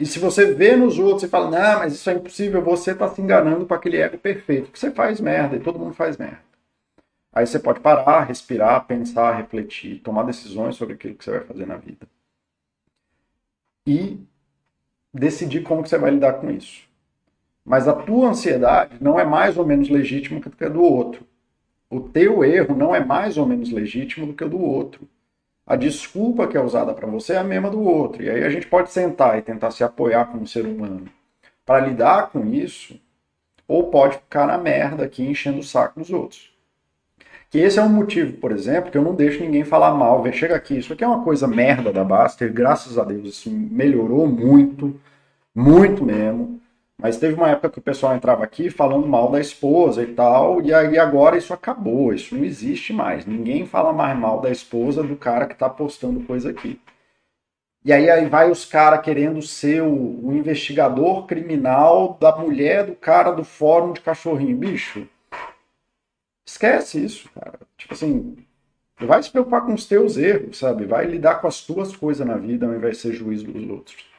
A: E se você vê nos outros e fala, não, mas isso é impossível, você está se enganando para aquele ego perfeito. Porque você faz merda e todo mundo faz merda. Aí você pode parar, respirar, pensar, refletir, tomar decisões sobre aquilo que você vai fazer na vida. E decidir como que você vai lidar com isso. Mas a tua ansiedade não é mais ou menos legítima que a do outro. O teu erro não é mais ou menos legítimo do que o do outro a desculpa que é usada para você é a mesma do outro. E aí a gente pode sentar e tentar se apoiar como ser humano para lidar com isso, ou pode ficar na merda aqui enchendo o saco dos outros. Que esse é um motivo, por exemplo, que eu não deixo ninguém falar mal. Chega aqui, isso aqui é uma coisa merda da Baster, graças a Deus, isso melhorou muito, muito mesmo. Mas teve uma época que o pessoal entrava aqui falando mal da esposa e tal, e aí agora isso acabou, isso não existe mais. Ninguém fala mais mal da esposa do cara que está postando coisa aqui. E aí, aí vai os caras querendo ser o, o, investigador criminal da mulher do cara do fórum de cachorrinho. Bicho, esquece isso, cara. Tipo assim, vai se preocupar com os teus erros, sabe? Vai lidar com as tuas coisas na vida ao invés de ser juiz dos outros.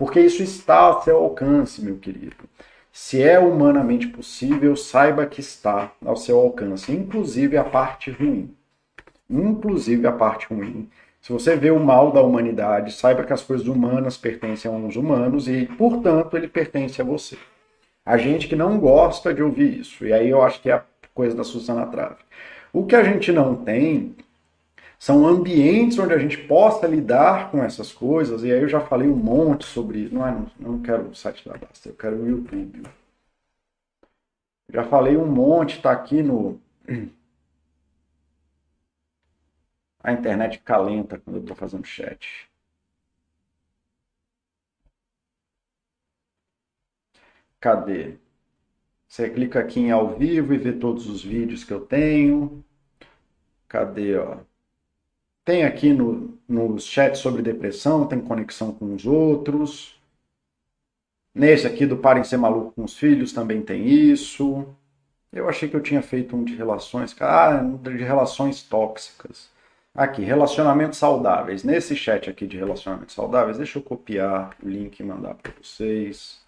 A: Porque isso está ao seu alcance, meu querido. Se é humanamente possível, saiba que está ao seu alcance, inclusive a parte ruim. Inclusive a parte ruim. Se você vê o mal da humanidade, saiba que as coisas humanas pertencem aos humanos e, portanto, ele pertence a você. A gente que não gosta de ouvir isso. E aí eu acho que é a coisa da Susana Trave. O que a gente não tem são ambientes onde a gente possa lidar com essas coisas. E aí eu já falei um monte sobre. Não, é, não quero o site da Basta, eu quero o YouTube. Já falei um monte, está aqui no. <clears throat> A internet fica lenta quando eu estou fazendo chat. Cadê? Você clica aqui em ao vivo e vê todos os vídeos que eu tenho. Cadê, ó? Tem aqui no, nos chats sobre depressão, tem conexão com os outros. Nesse aqui do Parem Ser Maluco com os Filhos também tem isso. Eu achei que eu tinha feito um de relações, ah, de relações tóxicas. Aqui, relacionamentos saudáveis. Nesse chat aqui de relacionamentos saudáveis, deixa eu copiar o link e mandar para vocês.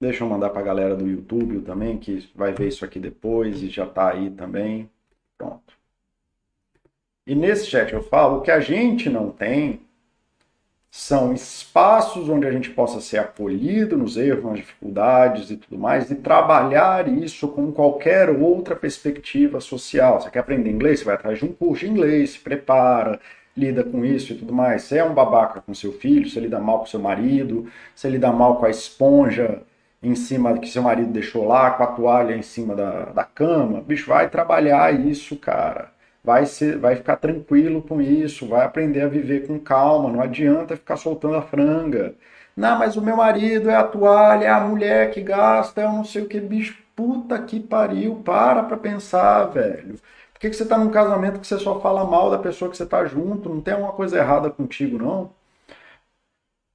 A: Deixa eu mandar para a galera do YouTube também, que vai ver isso aqui depois e já está aí também. Pronto. E nesse chat eu falo que a gente não tem são espaços onde a gente possa ser acolhido nos erros, nas dificuldades e tudo mais, e trabalhar isso com qualquer outra perspectiva social. Você quer aprender inglês? Você vai atrás de um curso de inglês, se prepara, lida com isso e tudo mais. Você é um babaca com seu filho, você lida mal com seu marido, você lida mal com a esponja em cima que seu marido deixou lá, com a toalha em cima da, da cama, bicho, vai trabalhar isso, cara. Vai, ser, vai ficar tranquilo com isso, vai aprender a viver com calma, não adianta ficar soltando a franga. Não, mas o meu marido é a toalha, é a mulher que gasta, eu não sei o que, bicho, puta que pariu, para pra pensar, velho. Por que, que você tá num casamento que você só fala mal da pessoa que você tá junto? Não tem alguma coisa errada contigo, não?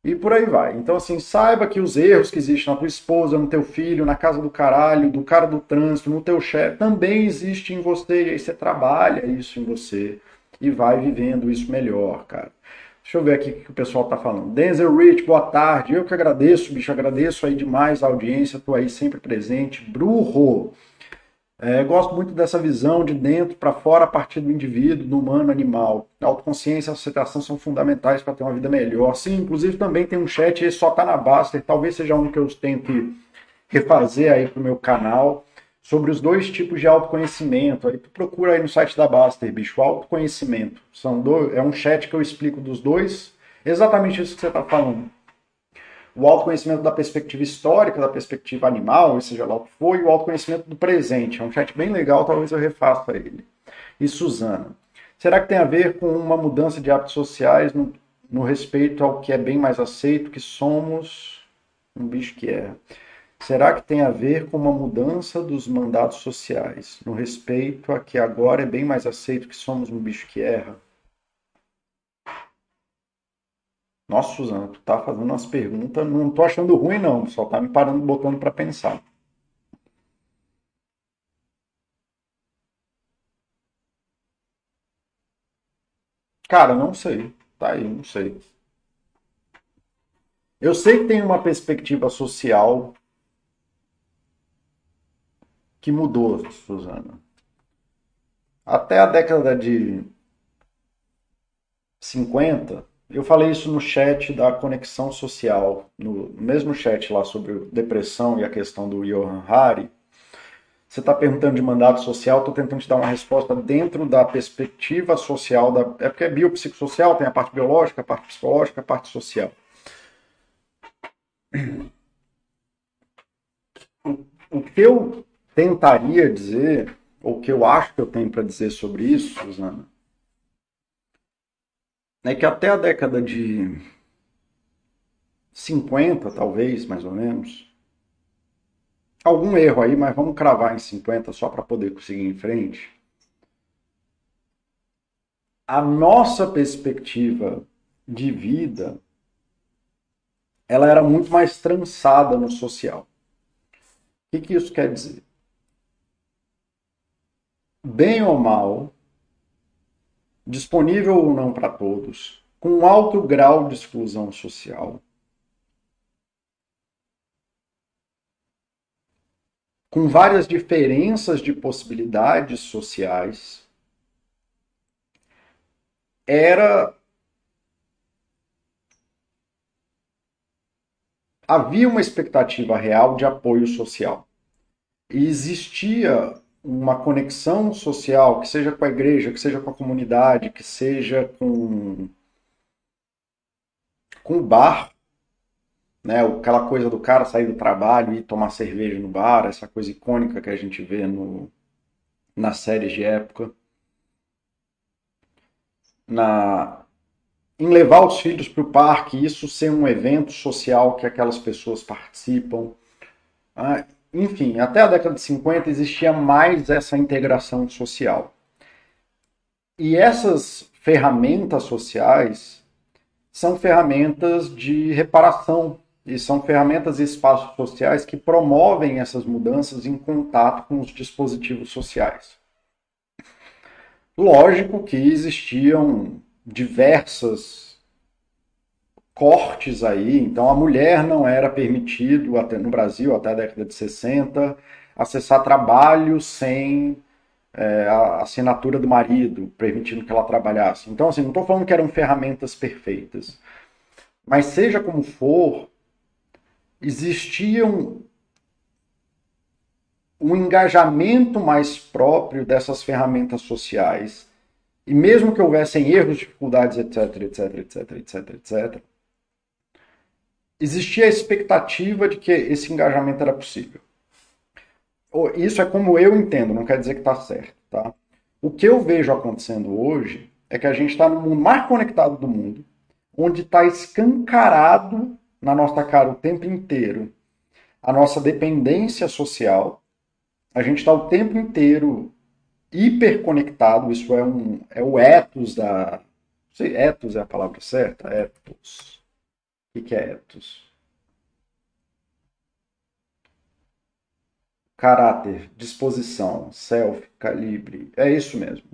A: E por aí vai. Então, assim, saiba que os erros que existem na tua esposa, no teu filho, na casa do caralho, do cara do trânsito, no teu chefe, também existe em você. E aí você trabalha isso em você e vai vivendo isso melhor, cara. Deixa eu ver aqui o que o pessoal tá falando. Denzel Rich, boa tarde. Eu que agradeço, bicho, agradeço aí demais a audiência, tô aí sempre presente. Brujo, é, gosto muito dessa visão de dentro para fora a partir do indivíduo, do humano, animal. A autoconsciência e a aceitação são fundamentais para ter uma vida melhor. Sim, inclusive também tem um chat, esse só está na Baster, talvez seja um que eu tenho que refazer aí para o meu canal, sobre os dois tipos de autoconhecimento. Aí tu procura aí no site da Baster, bicho, autoconhecimento. São dois, é um chat que eu explico dos dois, exatamente isso que você está falando o autoconhecimento da perspectiva histórica, da perspectiva animal, seja lá o que for, e o autoconhecimento do presente. É um chat bem legal, talvez eu refaça ele. E Suzana, será que tem a ver com uma mudança de hábitos sociais no, no respeito ao que é bem mais aceito, que somos um bicho que é? Será que tem a ver com uma mudança dos mandatos sociais, no respeito a que agora é bem mais aceito que somos um bicho que erra? Nossa, Suzana, tu tá fazendo umas perguntas, não tô achando ruim não, só tá me parando, botando para pensar. Cara, não sei. Tá aí, não sei. Eu sei que tem uma perspectiva social que mudou, Suzana. Até a década de 50, eu falei isso no chat da conexão social, no mesmo chat lá sobre depressão e a questão do Johan Hari. Você está perguntando de mandato social, estou tentando te dar uma resposta dentro da perspectiva social. Da... É porque é biopsicossocial, tem a parte biológica, a parte psicológica, a parte social. O que eu tentaria dizer, ou o que eu acho que eu tenho para dizer sobre isso, Susana, é que até a década de 50, talvez, mais ou menos, algum erro aí, mas vamos cravar em 50 só para poder conseguir em frente. A nossa perspectiva de vida ela era muito mais trançada no social. O que, que isso quer dizer? Bem ou mal, disponível ou não para todos, com alto grau de exclusão social, com várias diferenças de possibilidades sociais, era havia uma expectativa real de apoio social. E existia uma conexão social, que seja com a igreja, que seja com a comunidade, que seja com, com o bar, né? Aquela coisa do cara sair do trabalho e tomar cerveja no bar, essa coisa icônica que a gente vê no, nas séries de época. Na, em levar os filhos para o parque, isso ser um evento social que aquelas pessoas participam. Ah, enfim, até a década de 50 existia mais essa integração social. E essas ferramentas sociais são ferramentas de reparação e são ferramentas e espaços sociais que promovem essas mudanças em contato com os dispositivos sociais. Lógico que existiam diversas cortes aí, então a mulher não era permitido até no Brasil até a década de 60 acessar trabalho sem é, a assinatura do marido, permitindo que ela trabalhasse. Então, assim, não estou falando que eram ferramentas perfeitas, mas seja como for, existiam um engajamento mais próprio dessas ferramentas sociais. E mesmo que houvessem erros, dificuldades, etc, etc, etc, etc, etc, existia a expectativa de que esse engajamento era possível. Isso é como eu entendo, não quer dizer que está certo, tá? O que eu vejo acontecendo hoje é que a gente está no mundo mais conectado do mundo, onde está escancarado na nossa cara o tempo inteiro a nossa dependência social. A gente está o tempo inteiro hiperconectado, isso é, um, é o ethos da. Não sei, ethos é a palavra certa? Ethos. O que é ethos? Caráter, disposição, self, calibre. É isso mesmo.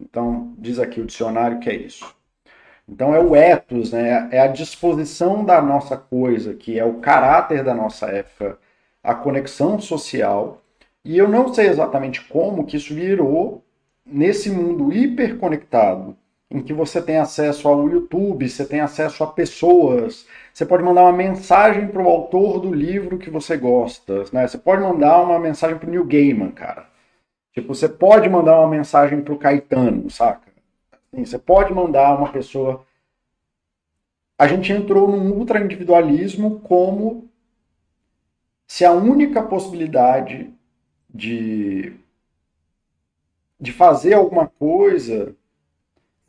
A: Então, diz aqui o dicionário que é isso. Então, é o ethos, né? é a disposição da nossa coisa, que é o caráter da nossa época, a conexão social e eu não sei exatamente como que isso virou nesse mundo hiperconectado, em que você tem acesso ao YouTube, você tem acesso a pessoas, você pode mandar uma mensagem para o autor do livro que você gosta, né? Você pode mandar uma mensagem para o Neil Gaiman, cara. Tipo, você pode mandar uma mensagem para o Caetano, saca? Assim, você pode mandar uma pessoa. A gente entrou num ultra individualismo como se a única possibilidade de, de fazer alguma coisa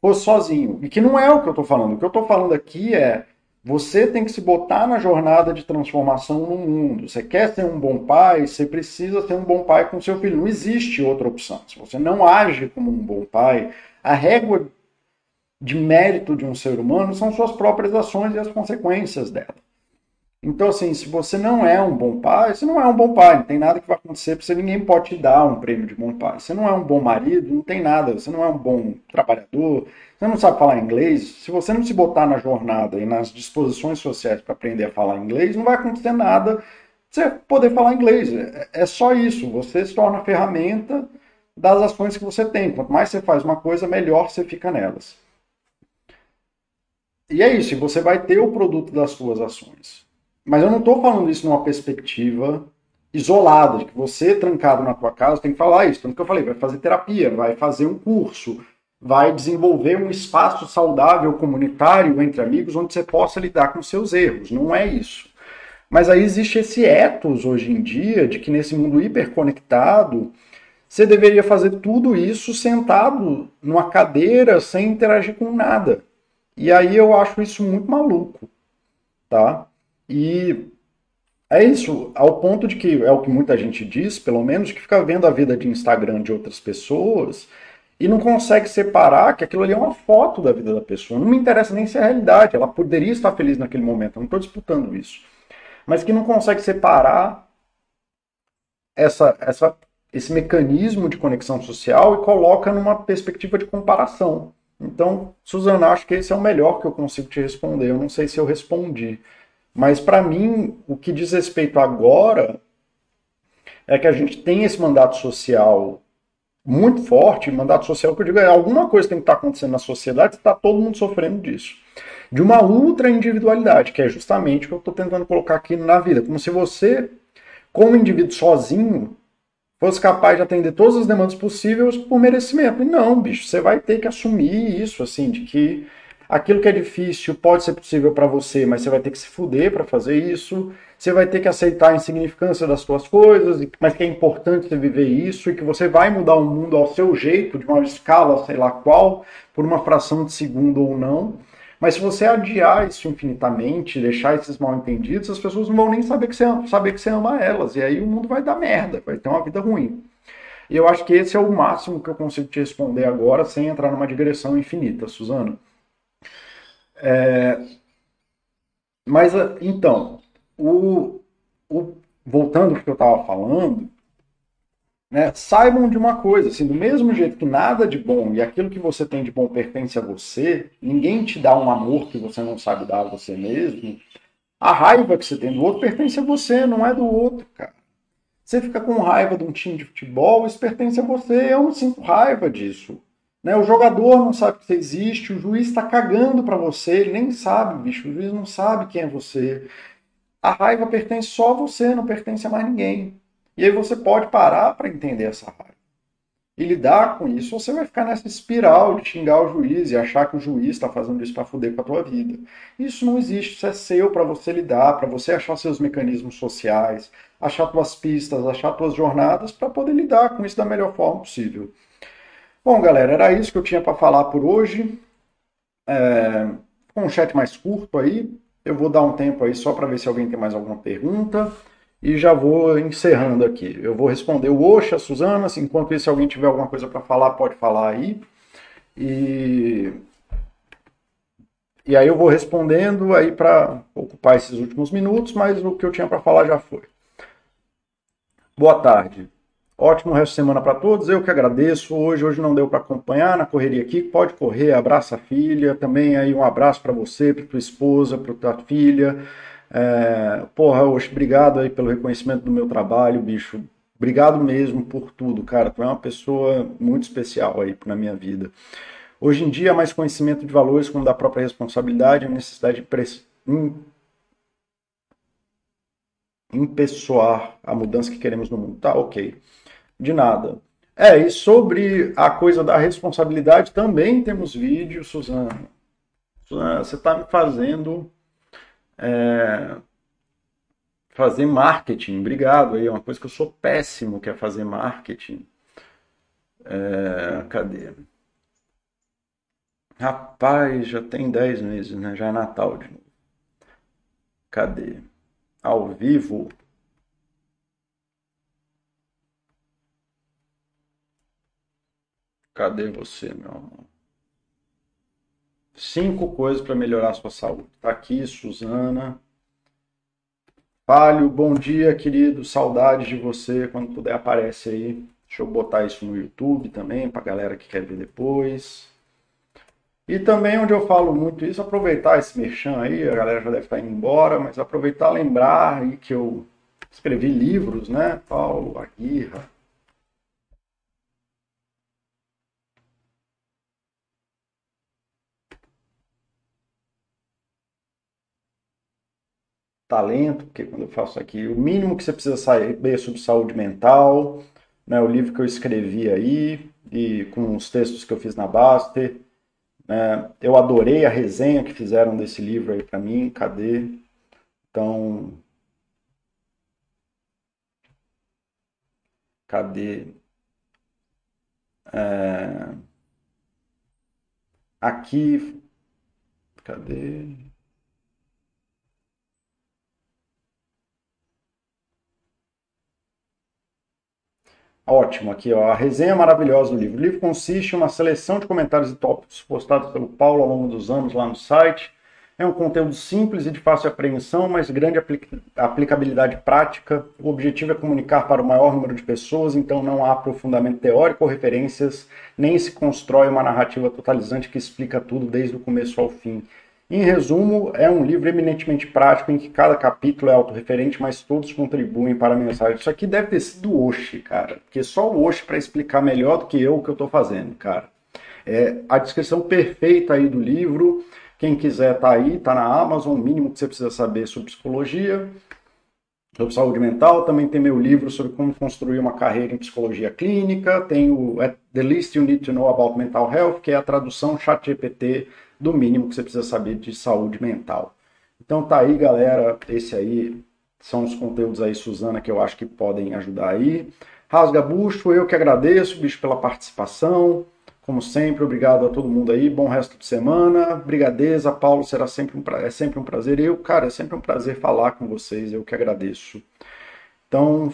A: fosse sozinho. E que não é o que eu estou falando. O que eu estou falando aqui é você tem que se botar na jornada de transformação no mundo. Você quer ser um bom pai, você precisa ser um bom pai com seu filho. Não existe outra opção. Se você não age como um bom pai, a régua de mérito de um ser humano são suas próprias ações e as consequências dela. Então, assim, se você não é um bom pai, você não é um bom pai, não tem nada que vai acontecer para você, ninguém pode te dar um prêmio de bom pai. Você não é um bom marido, não tem nada, você não é um bom trabalhador, você não sabe falar inglês. Se você não se botar na jornada e nas disposições sociais para aprender a falar inglês, não vai acontecer nada você poder falar inglês. É, é só isso, você se torna ferramenta das ações que você tem. Quanto mais você faz uma coisa, melhor você fica nelas. E é isso, você vai ter o produto das suas ações. Mas eu não estou falando isso numa perspectiva isolada, de que você, trancado na tua casa, tem que falar isso. Tanto que eu falei, vai fazer terapia, vai fazer um curso, vai desenvolver um espaço saudável comunitário entre amigos onde você possa lidar com seus erros. Não é isso. Mas aí existe esse ethos hoje em dia de que nesse mundo hiperconectado, você deveria fazer tudo isso sentado numa cadeira sem interagir com nada. E aí eu acho isso muito maluco, tá? E é isso, ao ponto de que é o que muita gente diz, pelo menos, que fica vendo a vida de Instagram de outras pessoas e não consegue separar que aquilo ali é uma foto da vida da pessoa. Não me interessa nem se é realidade, ela poderia estar feliz naquele momento, eu não estou disputando isso. Mas que não consegue separar essa, essa, esse mecanismo de conexão social e coloca numa perspectiva de comparação. Então, Suzana, acho que esse é o melhor que eu consigo te responder. Eu não sei se eu respondi. Mas para mim, o que diz respeito agora é que a gente tem esse mandato social muito forte, mandato social que eu digo é alguma coisa tem que estar tá acontecendo na sociedade, está todo mundo sofrendo disso. de uma ultra individualidade, que é justamente o que eu estou tentando colocar aqui na vida. Como se você, como indivíduo sozinho, fosse capaz de atender todas as demandas possíveis por merecimento. E não, bicho, você vai ter que assumir isso, assim, de que aquilo que é difícil pode ser possível para você, mas você vai ter que se fuder para fazer isso. Você vai ter que aceitar a insignificância das suas coisas, mas que é importante você viver isso e que você vai mudar o mundo ao seu jeito, de uma escala, sei lá qual, por uma fração de segundo ou não. Mas se você adiar isso infinitamente, deixar esses mal entendidos, as pessoas não vão nem saber que, você, saber que você ama elas. E aí o mundo vai dar merda, vai ter uma vida ruim. E eu acho que esse é o máximo que eu consigo te responder agora, sem entrar numa digressão infinita, Suzana. É... Mas, então, o, o, voltando ao que eu estava falando, né, saibam de uma coisa, assim, do mesmo jeito que nada de bom e aquilo que você tem de bom pertence a você, ninguém te dá um amor que você não sabe dar a você mesmo. A raiva que você tem do outro pertence a você, não é do outro, cara. Você fica com raiva de um time de futebol, isso pertence a você, eu não sinto raiva disso. Né? O jogador não sabe que você existe, o juiz está cagando para você, ele nem sabe, bicho, o juiz não sabe quem é você. A raiva pertence só a você, não pertence a mais ninguém. E aí você pode parar para entender essa raiva. E lidar com isso, você vai ficar nessa espiral de xingar o juiz e achar que o juiz está fazendo isso para foder com a tua vida. Isso não existe, isso é seu para você lidar, para você achar seus mecanismos sociais, achar tuas pistas, achar tuas jornadas para poder lidar com isso da melhor forma possível. Bom, galera, era isso que eu tinha para falar por hoje. É, um chat mais curto aí, eu vou dar um tempo aí só para ver se alguém tem mais alguma pergunta e já vou encerrando aqui. Eu vou responder o Oxa, a Suzana, assim, enquanto isso, se alguém tiver alguma coisa para falar, pode falar aí. E, e aí eu vou respondendo aí para ocupar esses últimos minutos, mas o que eu tinha para falar já foi. Boa tarde. Ótimo resto de semana para todos. Eu que agradeço. Hoje, hoje não deu para acompanhar na correria aqui. Pode correr, abraça a filha. Também aí um abraço para você, para tua esposa, para tua filha. É, porra, hoje, obrigado aí pelo reconhecimento do meu trabalho, bicho. Obrigado mesmo por tudo, cara. Tu é uma pessoa muito especial aí na minha vida. Hoje em dia, mais conhecimento de valores como da própria responsabilidade, a necessidade de impessoar a mudança que queremos no mundo. Tá, ok. De nada. É, e sobre a coisa da responsabilidade também temos vídeo, Suzana. Suzana, você está me fazendo é, fazer marketing. Obrigado aí, é uma coisa que eu sou péssimo, que é fazer marketing. É, cadê? Rapaz, já tem 10 meses, né? Já é Natal de novo. Cadê? Ao vivo. Cadê você, meu amor? Cinco coisas para melhorar a sua saúde. Tá aqui, Suzana. Palio, bom dia, querido. Saudades de você. Quando puder, aparece aí. Deixa eu botar isso no YouTube também, para galera que quer ver depois. E também, onde eu falo muito isso, aproveitar esse merchan aí, a galera já deve estar indo embora, mas aproveitar lembrar aí que eu escrevi livros, né? Paulo Aguirra, talento, porque quando eu faço aqui, o mínimo que você precisa saber sobre saúde mental, né, o livro que eu escrevi aí, e com os textos que eu fiz na Baster. Né, eu adorei a resenha que fizeram desse livro aí para mim, cadê? Então. Cadê? É, aqui. Cadê? Ótimo, aqui ó, a resenha maravilhosa do livro. O livro consiste em uma seleção de comentários e tópicos postados pelo Paulo ao longo dos anos lá no site. É um conteúdo simples e de fácil apreensão, mas grande aplicabilidade prática. O objetivo é comunicar para o maior número de pessoas, então não há aprofundamento teórico ou referências, nem se constrói uma narrativa totalizante que explica tudo desde o começo ao fim. Em resumo, é um livro eminentemente prático em que cada capítulo é autorreferente, mas todos contribuem para a mensagem. Isso aqui deve ter sido Oshi, cara, porque só o Oshi para explicar melhor do que eu o que eu estou fazendo, cara. É a descrição perfeita aí do livro, Quem quiser tá aí, tá na Amazon, o mínimo que você precisa saber sobre psicologia, sobre saúde mental. Também tem meu livro sobre como construir uma carreira em psicologia clínica. Tem o The List You Need to Know About Mental Health, que é a tradução chat GPT do mínimo que você precisa saber de saúde mental. Então tá aí, galera. Esse aí são os conteúdos aí, Suzana, que eu acho que podem ajudar aí. Rasga Bucho, eu que agradeço, bicho, pela participação. Como sempre, obrigado a todo mundo aí. Bom resto de semana. Brigadeza, Paulo, será sempre um, é sempre um prazer. Eu, cara, é sempre um prazer falar com vocês. Eu que agradeço. Então,